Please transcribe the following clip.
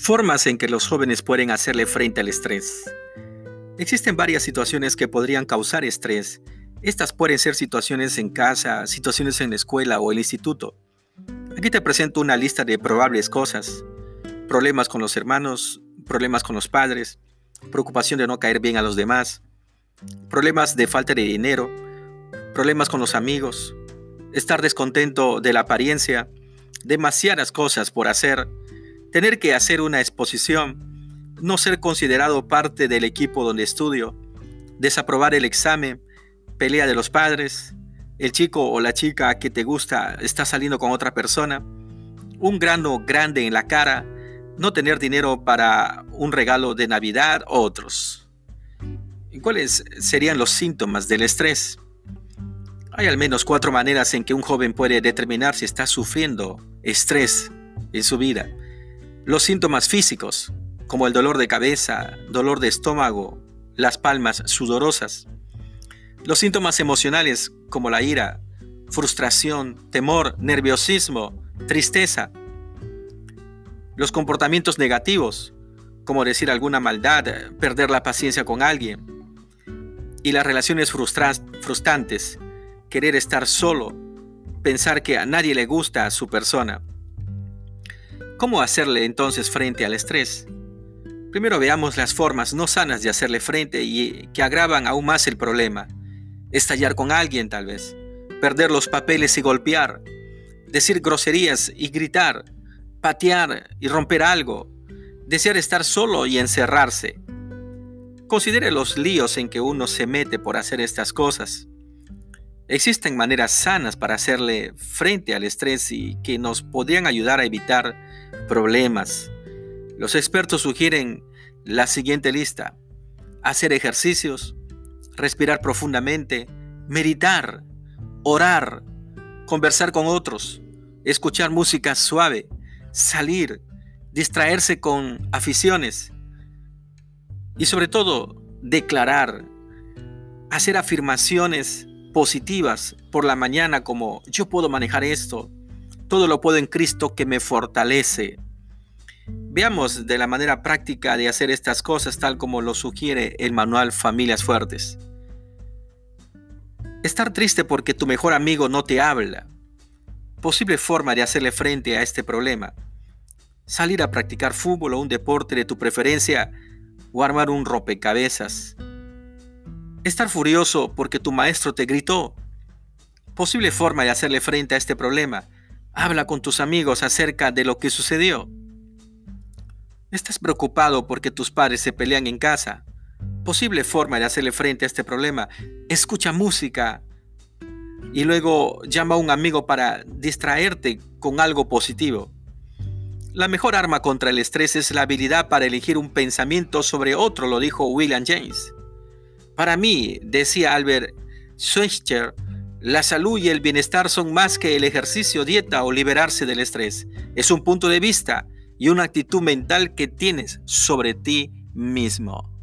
Formas en que los jóvenes pueden hacerle frente al estrés. Existen varias situaciones que podrían causar estrés. Estas pueden ser situaciones en casa, situaciones en la escuela o el instituto. Aquí te presento una lista de probables cosas. Problemas con los hermanos, problemas con los padres, preocupación de no caer bien a los demás, problemas de falta de dinero, problemas con los amigos, estar descontento de la apariencia, demasiadas cosas por hacer, tener que hacer una exposición, no ser considerado parte del equipo donde estudio, desaprobar el examen, pelea de los padres, el chico o la chica que te gusta está saliendo con otra persona, un grano grande en la cara, no tener dinero para un regalo de Navidad, otros. ¿Cuáles serían los síntomas del estrés? Hay al menos cuatro maneras en que un joven puede determinar si está sufriendo estrés en su vida. Los síntomas físicos, como el dolor de cabeza, dolor de estómago, las palmas sudorosas. Los síntomas emocionales, como la ira, frustración, temor, nerviosismo, tristeza. Los comportamientos negativos, como decir alguna maldad, perder la paciencia con alguien. Y las relaciones frustrantes, querer estar solo, pensar que a nadie le gusta a su persona. ¿Cómo hacerle entonces frente al estrés? Primero veamos las formas no sanas de hacerle frente y que agravan aún más el problema. Estallar con alguien tal vez, perder los papeles y golpear, decir groserías y gritar, patear y romper algo, desear estar solo y encerrarse. Considere los líos en que uno se mete por hacer estas cosas. Existen maneras sanas para hacerle frente al estrés y que nos podrían ayudar a evitar problemas. Los expertos sugieren la siguiente lista. Hacer ejercicios, respirar profundamente, meditar, orar, conversar con otros, escuchar música suave, salir, distraerse con aficiones y sobre todo declarar, hacer afirmaciones positivas por la mañana como yo puedo manejar esto, todo lo puedo en Cristo que me fortalece. Veamos de la manera práctica de hacer estas cosas tal como lo sugiere el manual Familias Fuertes. Estar triste porque tu mejor amigo no te habla. Posible forma de hacerle frente a este problema. Salir a practicar fútbol o un deporte de tu preferencia o armar un rompecabezas Estar furioso porque tu maestro te gritó. Posible forma de hacerle frente a este problema. Habla con tus amigos acerca de lo que sucedió. Estás preocupado porque tus padres se pelean en casa. Posible forma de hacerle frente a este problema. Escucha música y luego llama a un amigo para distraerte con algo positivo. La mejor arma contra el estrés es la habilidad para elegir un pensamiento sobre otro, lo dijo William James. Para mí, decía Albert Schweitzer, la salud y el bienestar son más que el ejercicio, dieta o liberarse del estrés. Es un punto de vista y una actitud mental que tienes sobre ti mismo.